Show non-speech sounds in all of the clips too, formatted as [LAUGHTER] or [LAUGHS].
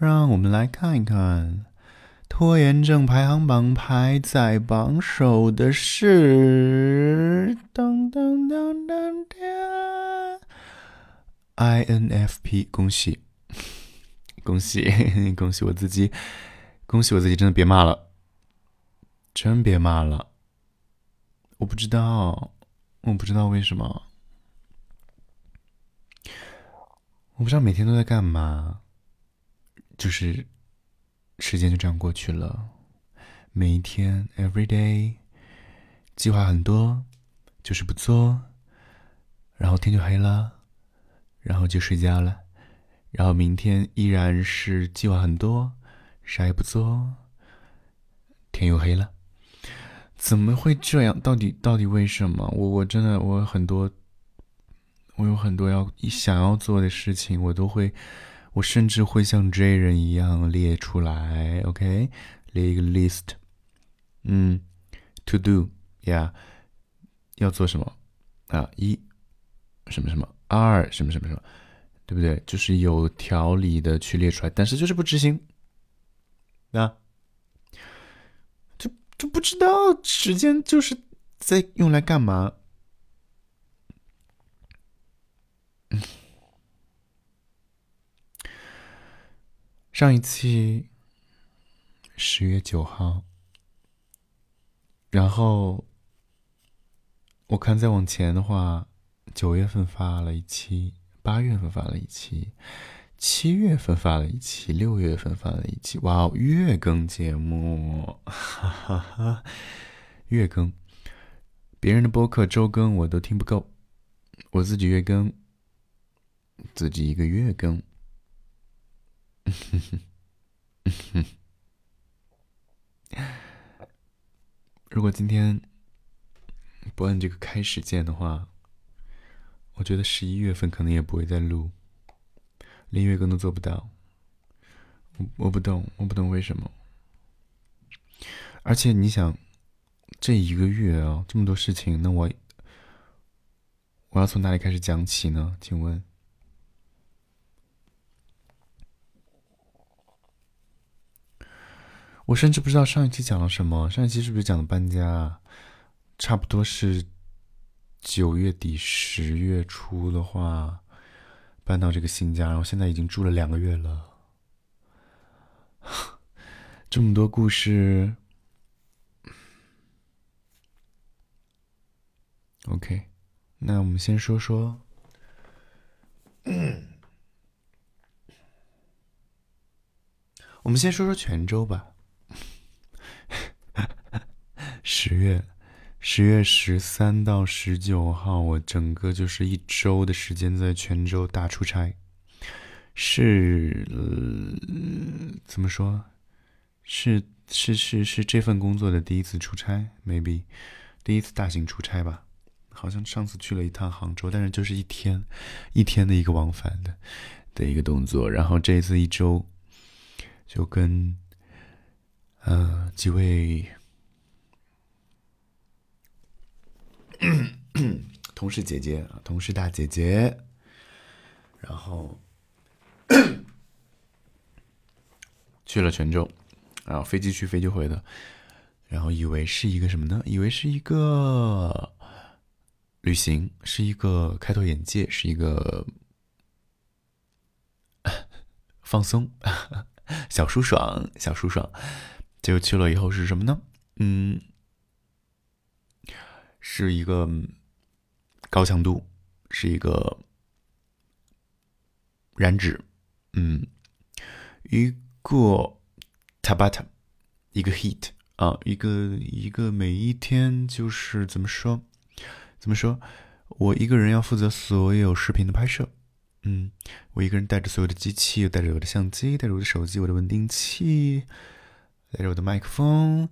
让我们来看一看，拖延症排行榜排在榜首的是当当当当当 INFP，恭喜。[LAUGHS] 恭喜 [LAUGHS] 恭喜我自己，恭喜我自己，真的别骂了，真别骂了，我不知道，我不知道为什么，我不知道每天都在干嘛。就是时间就这样过去了，每一天，every day，计划很多，就是不做，然后天就黑了，然后就睡觉了，然后明天依然是计划很多，啥也不做，天又黑了，怎么会这样？到底到底为什么？我我真的我很多，我有很多要想要做的事情，我都会。我甚至会像 J 人一样列出来，OK，列一个 list，嗯，to do，yeah，要做什么啊？一什么什么，二什么什么什么，对不对？就是有条理的去列出来，但是就是不执行，啊，就就不知道时间就是在用来干嘛。上一期十月九号，然后我看再往前的话，九月份发了一期，八月份发了一期，七月份发了一期，六月份发了一期，哇哦，月更节目，哈哈哈，月更，别人的播客周更我都听不够，我自己月更，自己一个月更。哼哼，哼如果今天不按这个开始键的话，我觉得十一月份可能也不会再录，连月更都做不到。我我不懂，我不懂为什么。而且你想，这一个月啊，这么多事情，那我我要从哪里开始讲起呢？请问？我甚至不知道上一期讲了什么。上一期是不是讲的搬家？差不多是九月底十月初的话，搬到这个新家，然后现在已经住了两个月了。[LAUGHS] 这么多故事。OK，那我们先说说，我们先说说泉州吧。十月，十月十三到十九号，我整个就是一周的时间在泉州大出差，是怎么说？是是是是这份工作的第一次出差，maybe 第一次大型出差吧。好像上次去了一趟杭州，但是就是一天一天的一个往返的的一个动作。然后这一次一周就跟呃几位。同事姐姐啊，同事大姐姐，然后去了泉州，然后飞机去飞机回的，然后以为是一个什么呢？以为是一个旅行，是一个开拓眼界，是一个 [LAUGHS] 放松，[LAUGHS] 小舒爽，小舒爽。结果去了以后是什么呢？嗯。是一个高强度，是一个燃脂，嗯，一个 tabata，一个 heat 啊，一个一个每一天就是怎么说，怎么说，我一个人要负责所有视频的拍摄，嗯，我一个人带着所有的机器，带着我的相机，带着我的手机，我的稳定器，带着我的麦克风，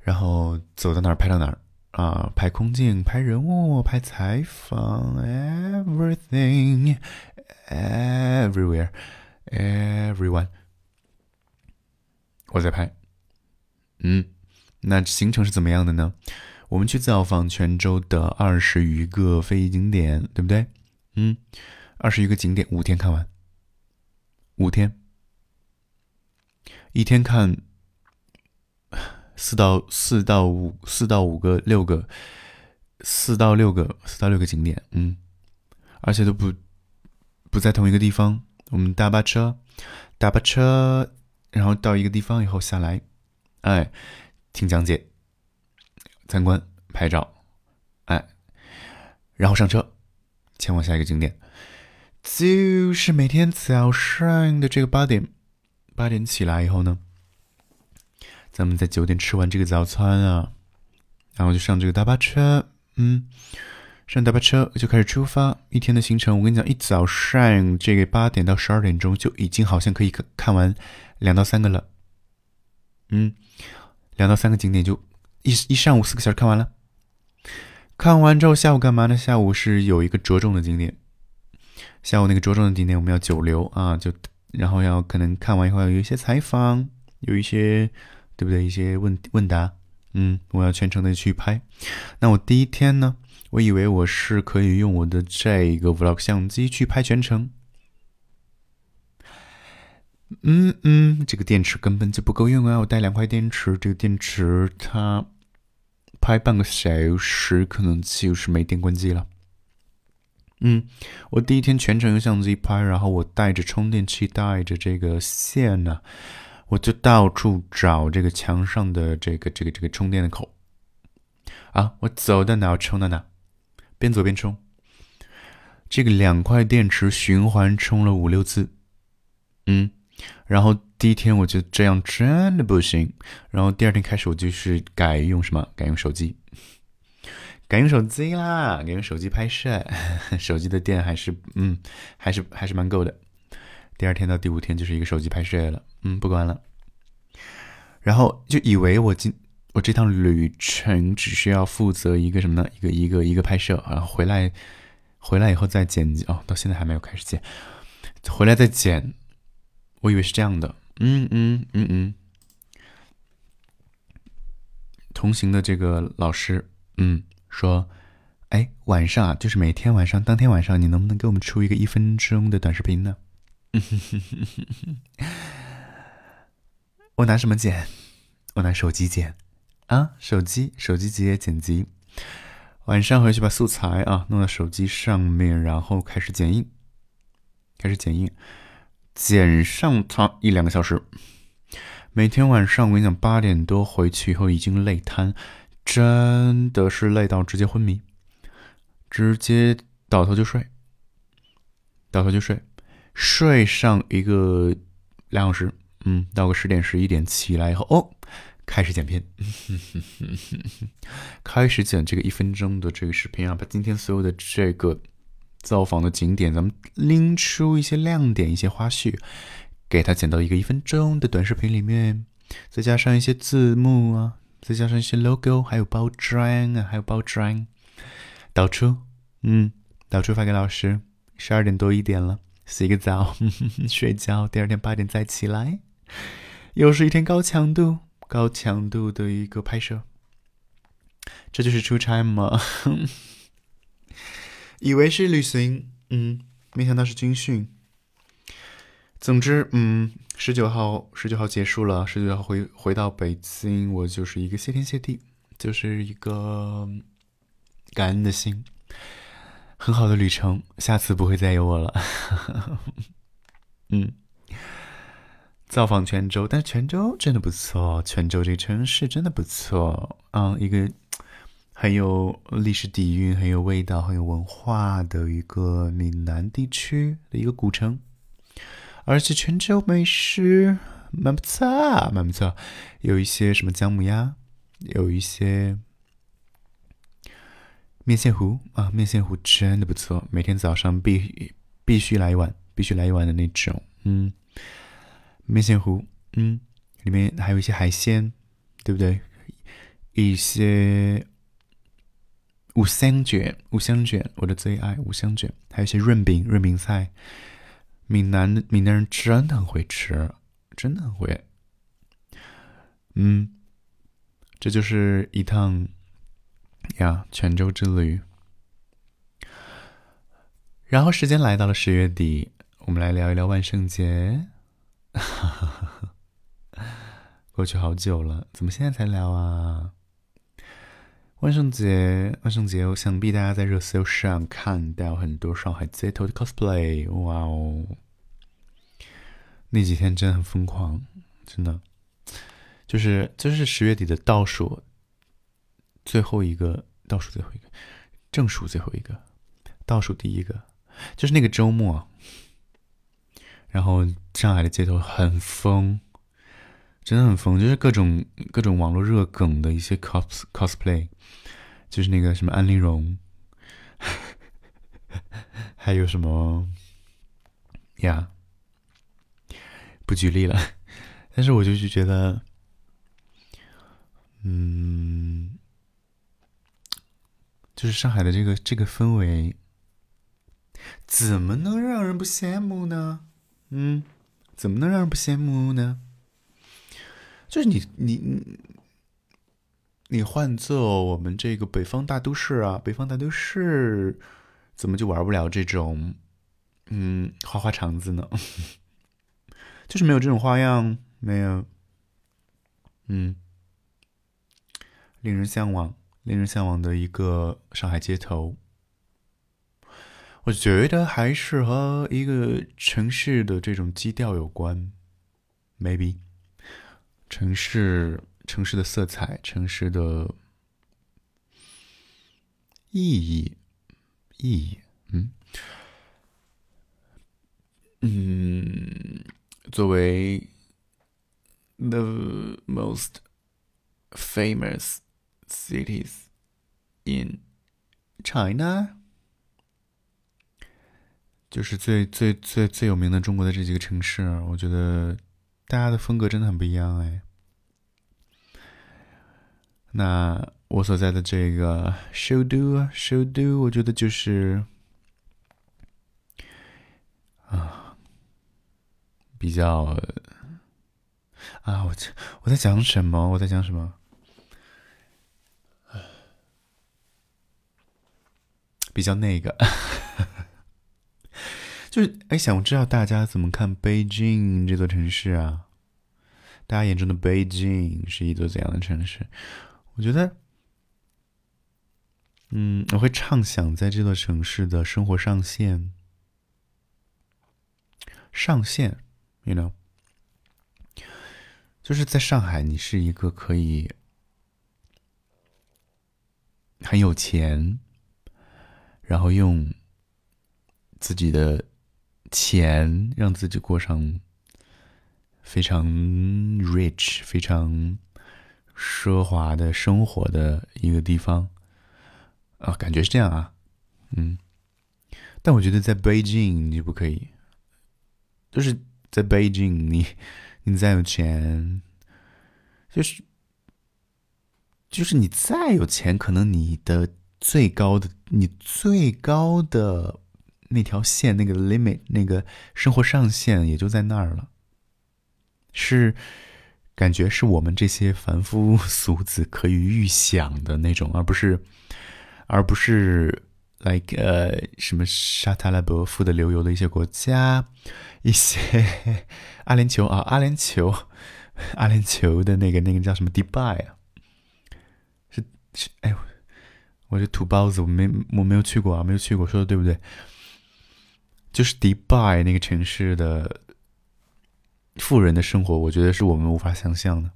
然后走到哪儿拍到哪儿。啊，拍空镜，拍人物，拍采访，everything，everywhere，everyone，我在拍。嗯，那行程是怎么样的呢？我们去造访泉州的二十余个非遗景点，对不对？嗯，二十余个景点，五天看完，五天。一天看四到四到五四到五个六个四到六个四到六个景点，嗯，而且都不不在同一个地方。我们大巴车，大巴车，然后到一个地方以后下来，哎，听讲解，参观，拍照，哎，然后上车，前往下一个景点。就是每天早上的这个八点，八点起来以后呢，咱们在九点吃完这个早餐啊，然后就上这个大巴车，嗯，上大巴车就开始出发。一天的行程，我跟你讲，一早上这个八点到十二点钟就已经好像可以看看完两到三个了，嗯，两到三个景点就一一上午四个小时看完了。看完之后下午干嘛呢？下午是有一个着重的景点。下午那个着重的景点，我们要久留啊，就然后要可能看完以后要有一些采访，有一些对不对？一些问问答，嗯，我要全程的去拍。那我第一天呢，我以为我是可以用我的这个 vlog 相机去拍全程，嗯嗯，这个电池根本就不够用啊！我带两块电池，这个电池它拍半个小时可能就是没电关机了。嗯，我第一天全程用相机拍，然后我带着充电器，带着这个线呢，我就到处找这个墙上的这个这个这个充电的口。啊，我走到哪充到哪，边走边充。这个两块电池循环充了五六次，嗯，然后第一天我就这样真的不行，然后第二天开始我就是改用什么，改用手机。改用手机啦，改用手机拍摄，[LAUGHS] 手机的电还是嗯，还是还是蛮够的。第二天到第五天就是一个手机拍摄了，嗯，不管了。然后就以为我今我这趟旅程只需要负责一个什么呢？一个一个一个拍摄，然后回来回来以后再剪辑哦，到现在还没有开始剪，回来再剪。我以为是这样的，嗯嗯嗯嗯。同行的这个老师，嗯。说，哎，晚上啊，就是每天晚上，当天晚上，你能不能给我们出一个一分钟的短视频呢？[LAUGHS] 我拿什么剪？我拿手机剪啊，手机，手机直接剪辑。晚上回去把素材啊弄到手机上面，然后开始剪映，开始剪映，剪上它一两个小时。每天晚上我跟你讲，八点多回去以后已经累瘫。真的是累到直接昏迷，直接倒头就睡，倒头就睡，睡上一个两小时，嗯，到个十点十一点起来以后，哦，开始剪片，[LAUGHS] 开始剪这个一分钟的这个视频啊，把今天所有的这个造访的景点，咱们拎出一些亮点、一些花絮，给它剪到一个一分钟的短视频里面，再加上一些字幕啊。再加上一些 logo，还有包装啊，还有包装，导出，嗯，导出发给老师。十二点多一点了，洗个澡，[LAUGHS] 睡觉。第二天八点再起来，又是一天高强度、高强度的一个拍摄。这就是出差吗？[LAUGHS] 以为是旅行，嗯，没想到是军训。总之，嗯。十九号，十九号结束了。十九号回回到北京，我就是一个谢天谢地，就是一个感恩的心，很好的旅程。下次不会再有我了。[LAUGHS] 嗯，造访泉州，但是泉州真的不错，泉州这个城市真的不错嗯，一个很有历史底蕴、很有味道、很有文化的一个闽南地区的一个古城。而且泉州美食蛮不错，蛮不错，有一些什么姜母鸭，有一些面线糊啊，面线糊真的不错，每天早上必必须来一碗，必须来一碗的那种，嗯，面线糊，嗯，里面还有一些海鲜，对不对？一些五香卷，五香卷，我的最爱五香卷，还有一些润饼，润饼菜。闽南的闽南人真的很会吃，真的很会。嗯，这就是一趟呀泉州之旅。然后时间来到了十月底，我们来聊一聊万圣节。过去好久了，怎么现在才聊啊？万圣节，万圣节，我想必大家在热搜上看到很多上海街头的 cosplay，哇哦！那几天真的很疯狂，真的，就是就是十月底的倒数最后一个，倒数最后一个，正数最后一个，倒数第一个，就是那个周末，然后上海的街头很疯，真的很疯，就是各种各种网络热梗的一些 cos cosplay，就是那个什么安陵容，[LAUGHS] 还有什么呀。不举例了，[LAUGHS] 但是我就是觉得，嗯，就是上海的这个这个氛围，怎么能让人不羡慕呢？嗯，怎么能让人不羡慕呢？就是你你你，你换做我们这个北方大都市啊，北方大都市怎么就玩不了这种嗯花花肠子呢？[LAUGHS] 就是没有这种花样，没有，嗯，令人向往，令人向往的一个上海街头。我觉得还是和一个城市的这种基调有关，maybe，城市城市的色彩，城市的意义，意义，嗯，嗯。作为 the most famous cities in China，就是最最最最有名的中国的这几个城市，我觉得大家的风格真的很不一样哎。那我所在的这个首都，首都，我觉得就是啊。比较啊，我我在讲什么？我在讲什么？比较那个，[LAUGHS] 就是哎，想知道大家怎么看北京这座城市啊？大家眼中的北京是一座怎样的城市？我觉得，嗯，我会畅想在这座城市的生活上限，上限。You know，就是在上海，你是一个可以很有钱，然后用自己的钱让自己过上非常 rich、非常奢华的生活的一个地方。啊，感觉是这样啊，嗯，但我觉得在北京你不可以，就是。在北京，你你再有钱，就是就是你再有钱，可能你的最高的你最高的那条线，那个 limit，那个生活上限也就在那儿了。是感觉是我们这些凡夫俗子可以预想的那种，而不是而不是 like 呃什么沙特阿拉伯富得流油的一些国家。一些 [LAUGHS] 阿联酋啊，阿联酋，阿联酋的那个那个叫什么迪拜啊？是是，哎，我这土包子，我没我没有去过啊，没有去过，说的对不对？就是迪拜那个城市的富人的生活，我觉得是我们无法想象的。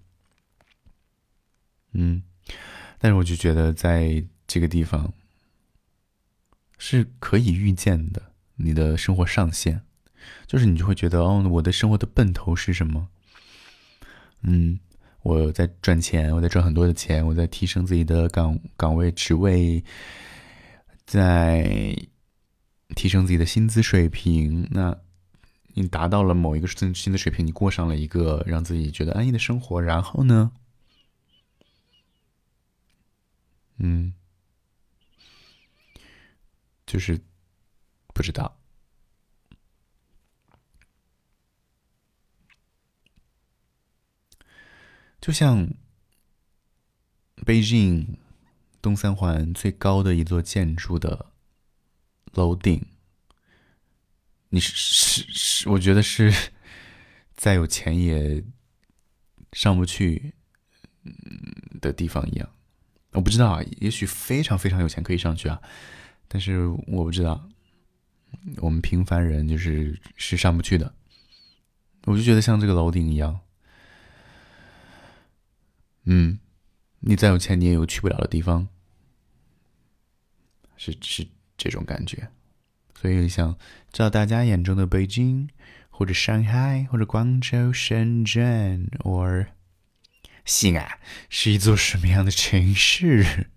嗯，但是我就觉得在这个地方是可以预见的，你的生活上限。就是你就会觉得哦，我的生活的奔头是什么？嗯，我在赚钱，我在赚很多的钱，我在提升自己的岗岗位职位，在提升自己的薪资水平。那你达到了某一个薪薪资水平，你过上了一个让自己觉得安逸的生活，然后呢？嗯，就是不知道。就像北京东三环最高的一座建筑的楼顶，你是是是，我觉得是 [LAUGHS] 再有钱也上不去嗯的地方一样。我不知道啊，也许非常非常有钱可以上去啊，但是我不知道，我们平凡人就是是上不去的。我就觉得像这个楼顶一样，嗯，你再有钱，你也有去不了的地方，是是这种感觉。所以想知道大家眼中的北京，或者上海，或者广州、深圳，，or 西安，是一座什么样的城市？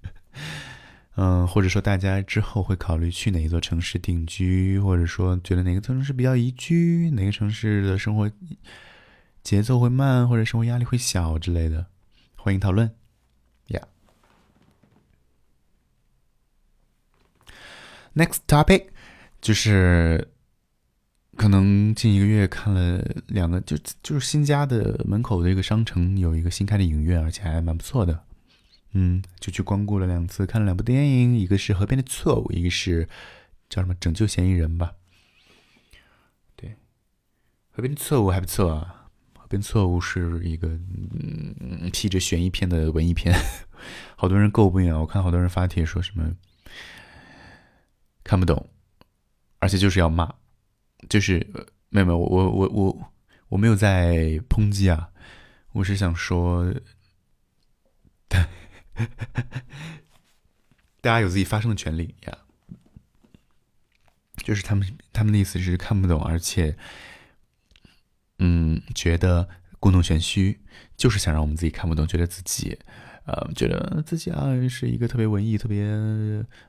嗯，或者说大家之后会考虑去哪一座城市定居，或者说觉得哪个城市比较宜居，哪个城市的生活节奏会慢，或者生活压力会小之类的，欢迎讨论。Yeah. Next topic 就是可能近一个月看了两个，就就是新家的门口的一个商城有一个新开的影院，而且还蛮不错的。嗯，就去光顾了两次，看了两部电影，一个是《河边的错误》，一个是叫什么《拯救嫌疑人》吧。对，《河边的错误》还不错啊，《跟错误》是一个嗯披着悬疑片的文艺片，[LAUGHS] 好多人诟病啊，我看好多人发帖说什么看不懂，而且就是要骂，就是没有没有，我我我我没有在抨击啊，我是想说。[LAUGHS] 大家有自己发声的权利呀，就是他们他们的意思是看不懂，而且，嗯，觉得故弄玄虚，就是想让我们自己看不懂，觉得自己，呃，觉得自己啊是一个特别文艺、特别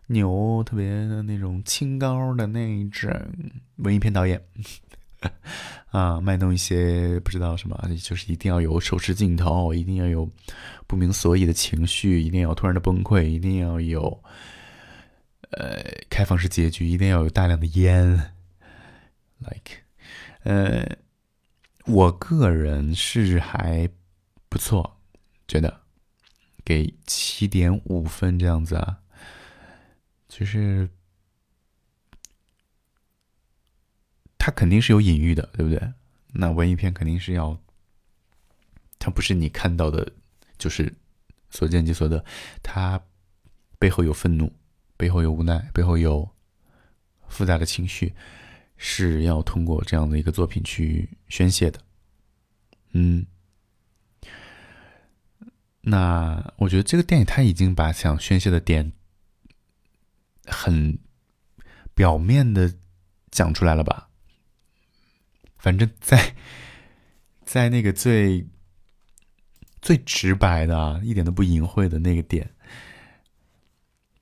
牛、特别那种清高的那种文艺片导演。[LAUGHS] 啊，卖弄一些不知道什么，就是一定要有手持镜头，一定要有不明所以的情绪，一定要突然的崩溃，一定要有呃开放式结局，一定要有大量的烟。Like，呃，我个人是还不错，觉得给七点五分这样子啊，就是。它肯定是有隐喻的，对不对？那文艺片肯定是要，它不是你看到的，就是所见即所得，它背后有愤怒，背后有无奈，背后有复杂的情绪，是要通过这样的一个作品去宣泄的。嗯，那我觉得这个电影它已经把想宣泄的点很表面的讲出来了吧？反正，在在那个最最直白的、一点都不隐晦的那个点，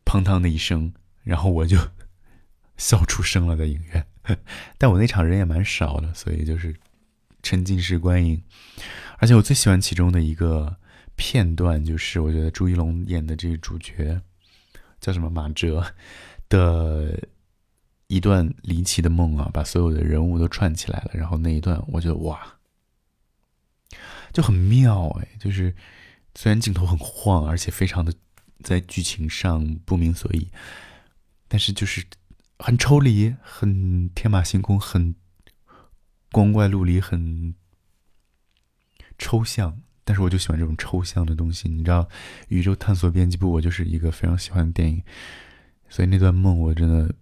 砰当的一声，然后我就 [LAUGHS] 笑出声了，在影院。[LAUGHS] 但我那场人也蛮少的，所以就是沉浸式观影。而且我最喜欢其中的一个片段，就是我觉得朱一龙演的这个主角叫什么马哲的。一段离奇的梦啊，把所有的人物都串起来了。然后那一段，我觉得哇，就很妙哎！就是虽然镜头很晃，而且非常的在剧情上不明所以，但是就是很抽离，很天马行空，很光怪陆离，很抽象。但是我就喜欢这种抽象的东西。你知道，《宇宙探索编辑部》我就是一个非常喜欢的电影，所以那段梦我真的。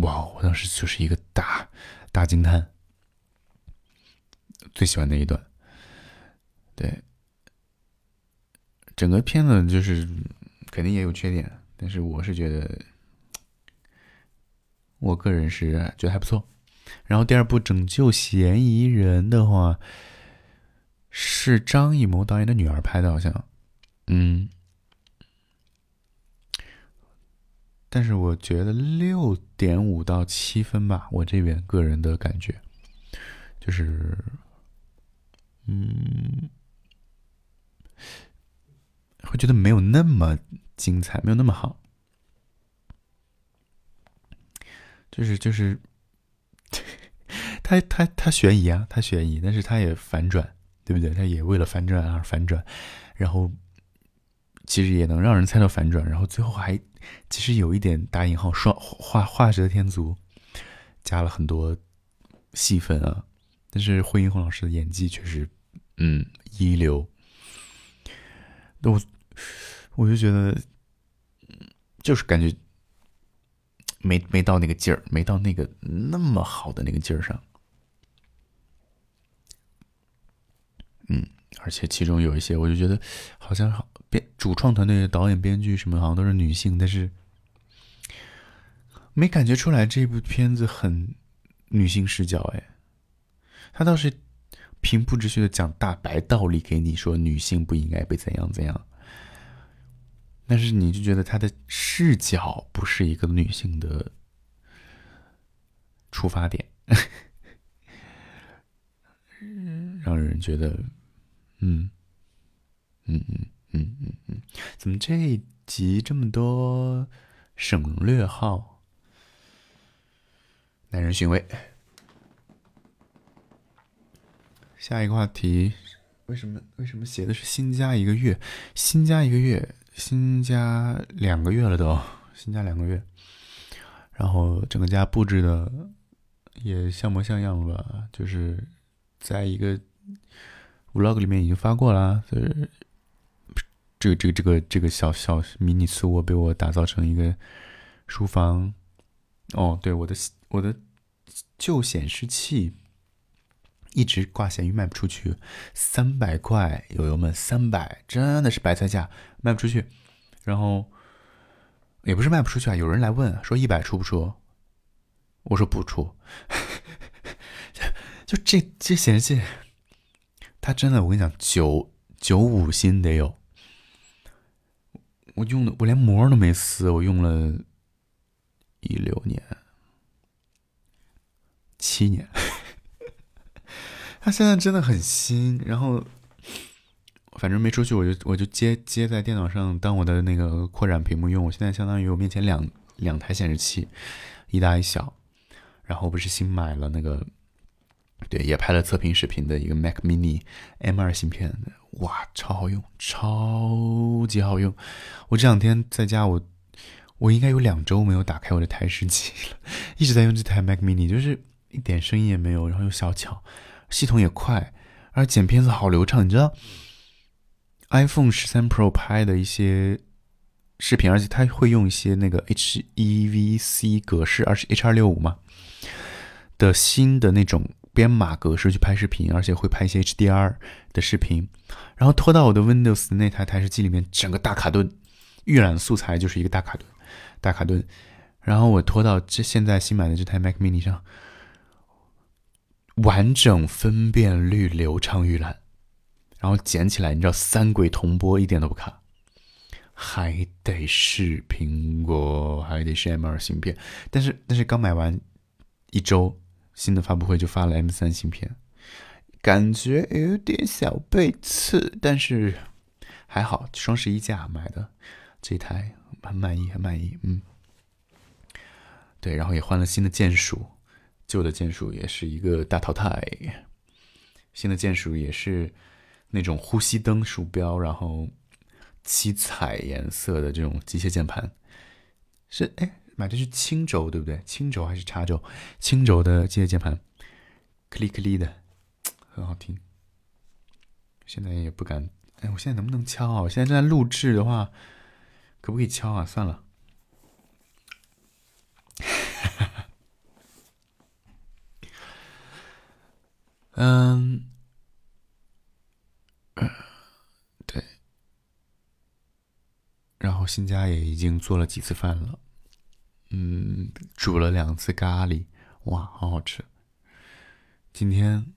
哇！我当时就是一个大大惊叹，最喜欢那一段。对，整个片子就是肯定也有缺点，但是我是觉得，我个人是觉得还不错。然后第二部《拯救嫌疑人》的话，是张艺谋导演的女儿拍的，好像，嗯。但是我觉得六点五到七分吧，我这边个人的感觉，就是，嗯，会觉得没有那么精彩，没有那么好，就是就是，他他他悬疑啊，他悬疑，但是他也反转，对不对？他也为了反转而反转，然后。其实也能让人猜到反转，然后最后还其实有一点打引号双画画蛇添足，加了很多戏份啊。但是惠英红老师的演技确实嗯，一流。那我我就觉得，就是感觉没没到那个劲儿，没到那个那么好的那个劲儿上。嗯，而且其中有一些，我就觉得好像好编主创团队的、导演、编剧什么好像都是女性，但是没感觉出来这部片子很女性视角。哎，他倒是平铺直叙的讲大白道理给你，说女性不应该被怎样怎样，但是你就觉得他的视角不是一个女性的出发点。让人觉得，嗯，嗯嗯嗯嗯嗯，怎么这一集这么多省略号？耐人寻味。下一个话题，为什么为什么写的是新加一个月？新加一个月，新加两个月了都，新加两个月，然后整个家布置的也像模像样了吧？就是在一个。vlog 里面已经发过了，就是这个这个这个这个小小迷你次卧被我打造成一个书房。哦，对，我的我的旧显示器一直挂闲鱼卖不出去，三百块，友友们，三百真的是白菜价，卖不出去。然后也不是卖不出去啊，有人来问说一百出不出？我说不出，[LAUGHS] 就这这显示器。它真的，我跟你讲，九九五新得有。我用的，我连膜都没撕，我用了一六年、七年。它现在真的很新，然后反正没出去，我就我就接接在电脑上当我的那个扩展屏幕用。我现在相当于我面前两两台显示器，一大一小。然后不是新买了那个。对，也拍了测评视频的一个 Mac Mini M2 芯片，哇，超好用，超级好用！我这两天在家，我我应该有两周没有打开我的台式机了，[LAUGHS] 一直在用这台 Mac Mini，就是一点声音也没有，然后又小巧，系统也快，而剪片子好流畅。你知道 iPhone 十三 Pro 拍的一些视频，而且它会用一些那个 HEVC 格式，而且 H 二六五嘛的新的那种。编码格式去拍视频，而且会拍一些 HDR 的视频，然后拖到我的 Windows 那台台式机里面，整个大卡顿预览素材就是一个大卡顿，大卡顿，然后我拖到这现在新买的这台 Mac Mini 上，完整分辨率流畅预览，然后剪起来，你知道三轨同播一点都不卡，还得是苹果，还得是 M2 芯片，但是但是刚买完一周。新的发布会就发了 M 三芯片，感觉有点小背刺，但是还好，双十一价买的这台很满意，很满意。嗯，对，然后也换了新的键鼠，旧的键鼠也是一个大淘汰，新的键鼠也是那种呼吸灯鼠标，然后七彩颜色的这种机械键盘，是哎。买的是青轴，对不对？青轴还是叉轴？青轴的机械键盘，克里克里的，很好听。现在也不敢，哎，我现在能不能敲啊？我现在正在录制的话，可不可以敲啊？算了。嗯，对。然后新家也已经做了几次饭了。嗯，煮了两次咖喱，哇，好好吃。今天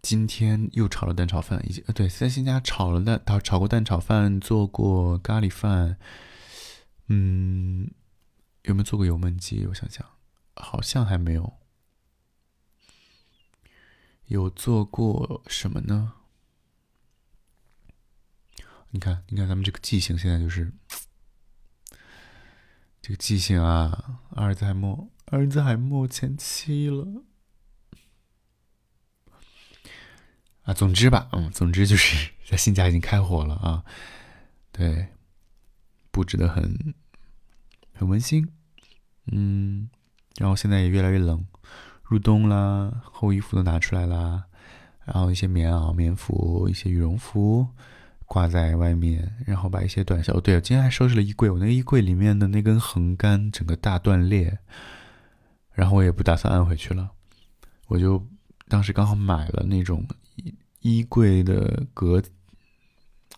今天又炒了蛋炒饭，已经呃对，在新家炒了蛋，炒炒过蛋炒饭，做过咖喱饭。嗯，有没有做过油焖鸡？我想想，好像还没有。有做过什么呢？你看，你看，咱们这个记性现在就是。这个记性啊，阿尔兹海默，阿尔兹海默前期了啊。总之吧，嗯，总之就是 [LAUGHS] 在新家已经开火了啊。对，布置的很很温馨，嗯，然后现在也越来越冷，入冬啦，厚衣服都拿出来啦，然后一些棉袄、棉服、一些羽绒服挂在外面，然后把一些短袖。哦，对，今天还收拾了衣柜，我那个衣柜里面的那根横杆整个大断裂，然后我也不打算安回去了，我就当时刚好买了那种衣柜的隔，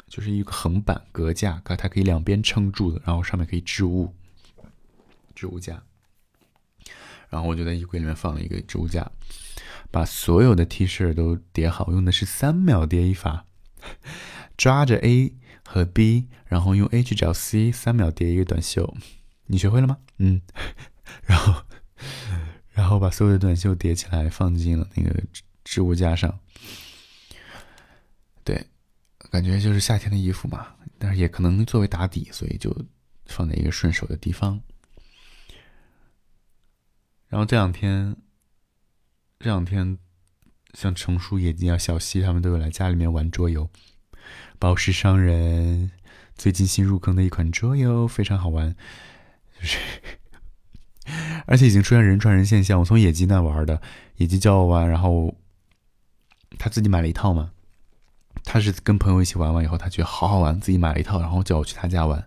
就是一个横板隔架，它可以两边撑住的，然后上面可以置物，置物架。然后我就在衣柜里面放了一个置物架。把所有的 T 恤都叠好，用的是三秒叠衣法，抓着 A 和 B，然后用 A 去找 C，三秒叠一个短袖。你学会了吗？嗯。[LAUGHS] 然后，然后把所有的短袖叠起来，放进了那个置物架上。对，感觉就是夏天的衣服嘛，但是也可能作为打底，所以就放在一个顺手的地方。然后这两天。这两天，像程叔、野鸡啊、小西他们都有来家里面玩桌游，《宝石商人》最近新入坑的一款桌游，非常好玩，就是，[LAUGHS] 而且已经出现人传人现象。我从野鸡那玩的，野鸡教我玩，然后他自己买了一套嘛，他是跟朋友一起玩完以后，他觉得好好玩，自己买了一套，然后叫我去他家玩，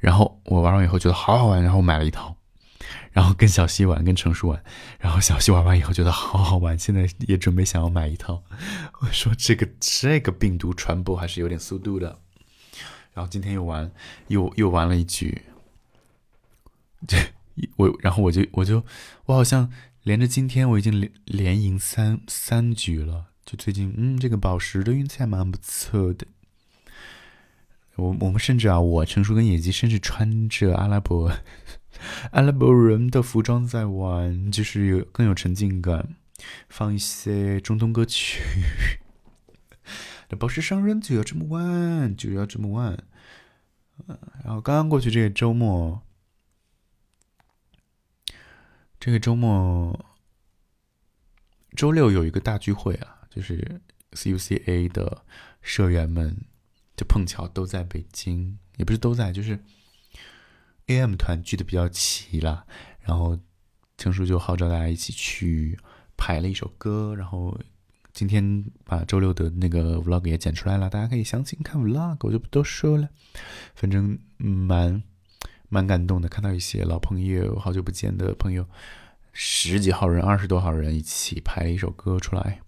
然后我玩完以后觉得好好玩，然后买了一套。然后跟小西玩，跟成熟玩，然后小西玩完以后觉得好好玩，现在也准备想要买一套。我说这个这个病毒传播还是有点速度的。然后今天又玩，又又玩了一局。这我，然后我就我就我好像连着今天我已经连连赢三三局了。就最近，嗯，这个宝石的运气还蛮不错的。我我们甚至啊，我成熟跟野鸡甚至穿着阿拉伯。阿拉伯人的服装在玩，就是有更有沉浸感，放一些中东歌曲。宝石商人就要这么玩，就要这么玩。然后刚刚过去这个周末，这个周末周六有一个大聚会啊，就是 CUCA 的社员们就碰巧都在北京，也不是都在，就是。A.M 团聚的比较齐了，然后程叔就号召大家一起去排了一首歌，然后今天把周六的那个 Vlog 也剪出来了，大家可以详情看 Vlog，我就不多说了。反正蛮蛮感动的，看到一些老朋友，好久不见的朋友，十几号人、二十多号人一起排了一首歌出来。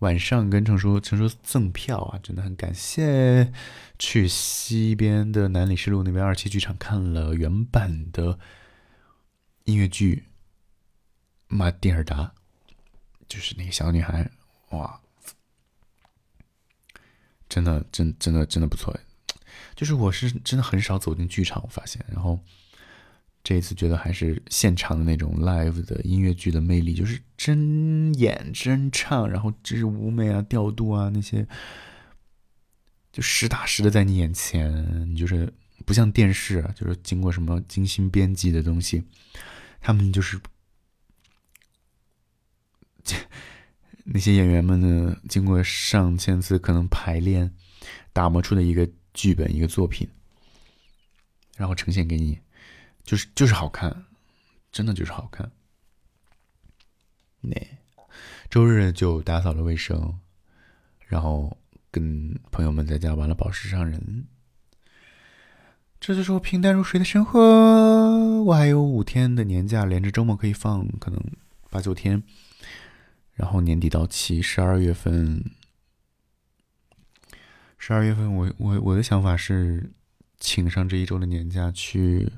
晚上跟程叔，程叔赠票啊，真的很感谢。去西边的南礼士路那边二期剧场看了原版的音乐剧《马蒂尔达》，就是那个小女孩，哇，真的，真真的真的不错。就是我是真的很少走进剧场，我发现，然后。这一次觉得还是现场的那种 live 的音乐剧的魅力，就是真演真唱，然后这是舞美啊、调度啊那些，就实打实的在你眼前，你就是不像电视，就是经过什么精心编辑的东西，他们就是 [LAUGHS] 那些演员们呢，经过上千次可能排练打磨出的一个剧本、一个作品，然后呈现给你。就是就是好看，真的就是好看。那周日就打扫了卫生，然后跟朋友们在家玩了宝石商人。这就是我平淡如水的生活。我还有五天的年假，连着周末可以放，可能八九天。然后年底到期，十二月份，十二月份我我我的想法是，请上这一周的年假去。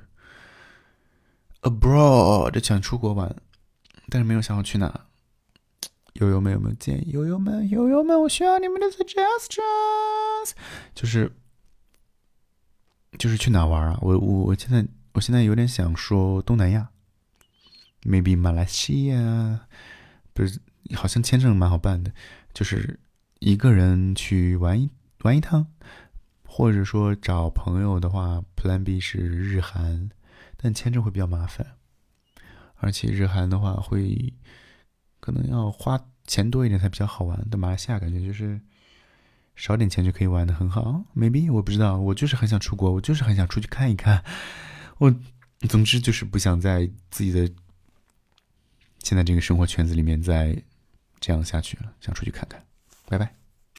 Abroad 想出国玩，但是没有想好去哪。友友们有没有建议？友友们，友友们，我需要你们的 suggestions。就是就是去哪玩啊？我我我现在我现在有点想说东南亚，maybe 马来西亚，不是好像签证蛮好办的，就是一个人去玩一玩一趟，或者说找朋友的话，Plan B 是日韩。但签证会比较麻烦，而且日韩的话会可能要花钱多一点才比较好玩。但马来西亚感觉就是少点钱就可以玩的很好。maybe 我不知道，我就是很想出国，我就是很想出去看一看。我总之就是不想在自己的现在这个生活圈子里面再这样下去了，想出去看看。拜拜。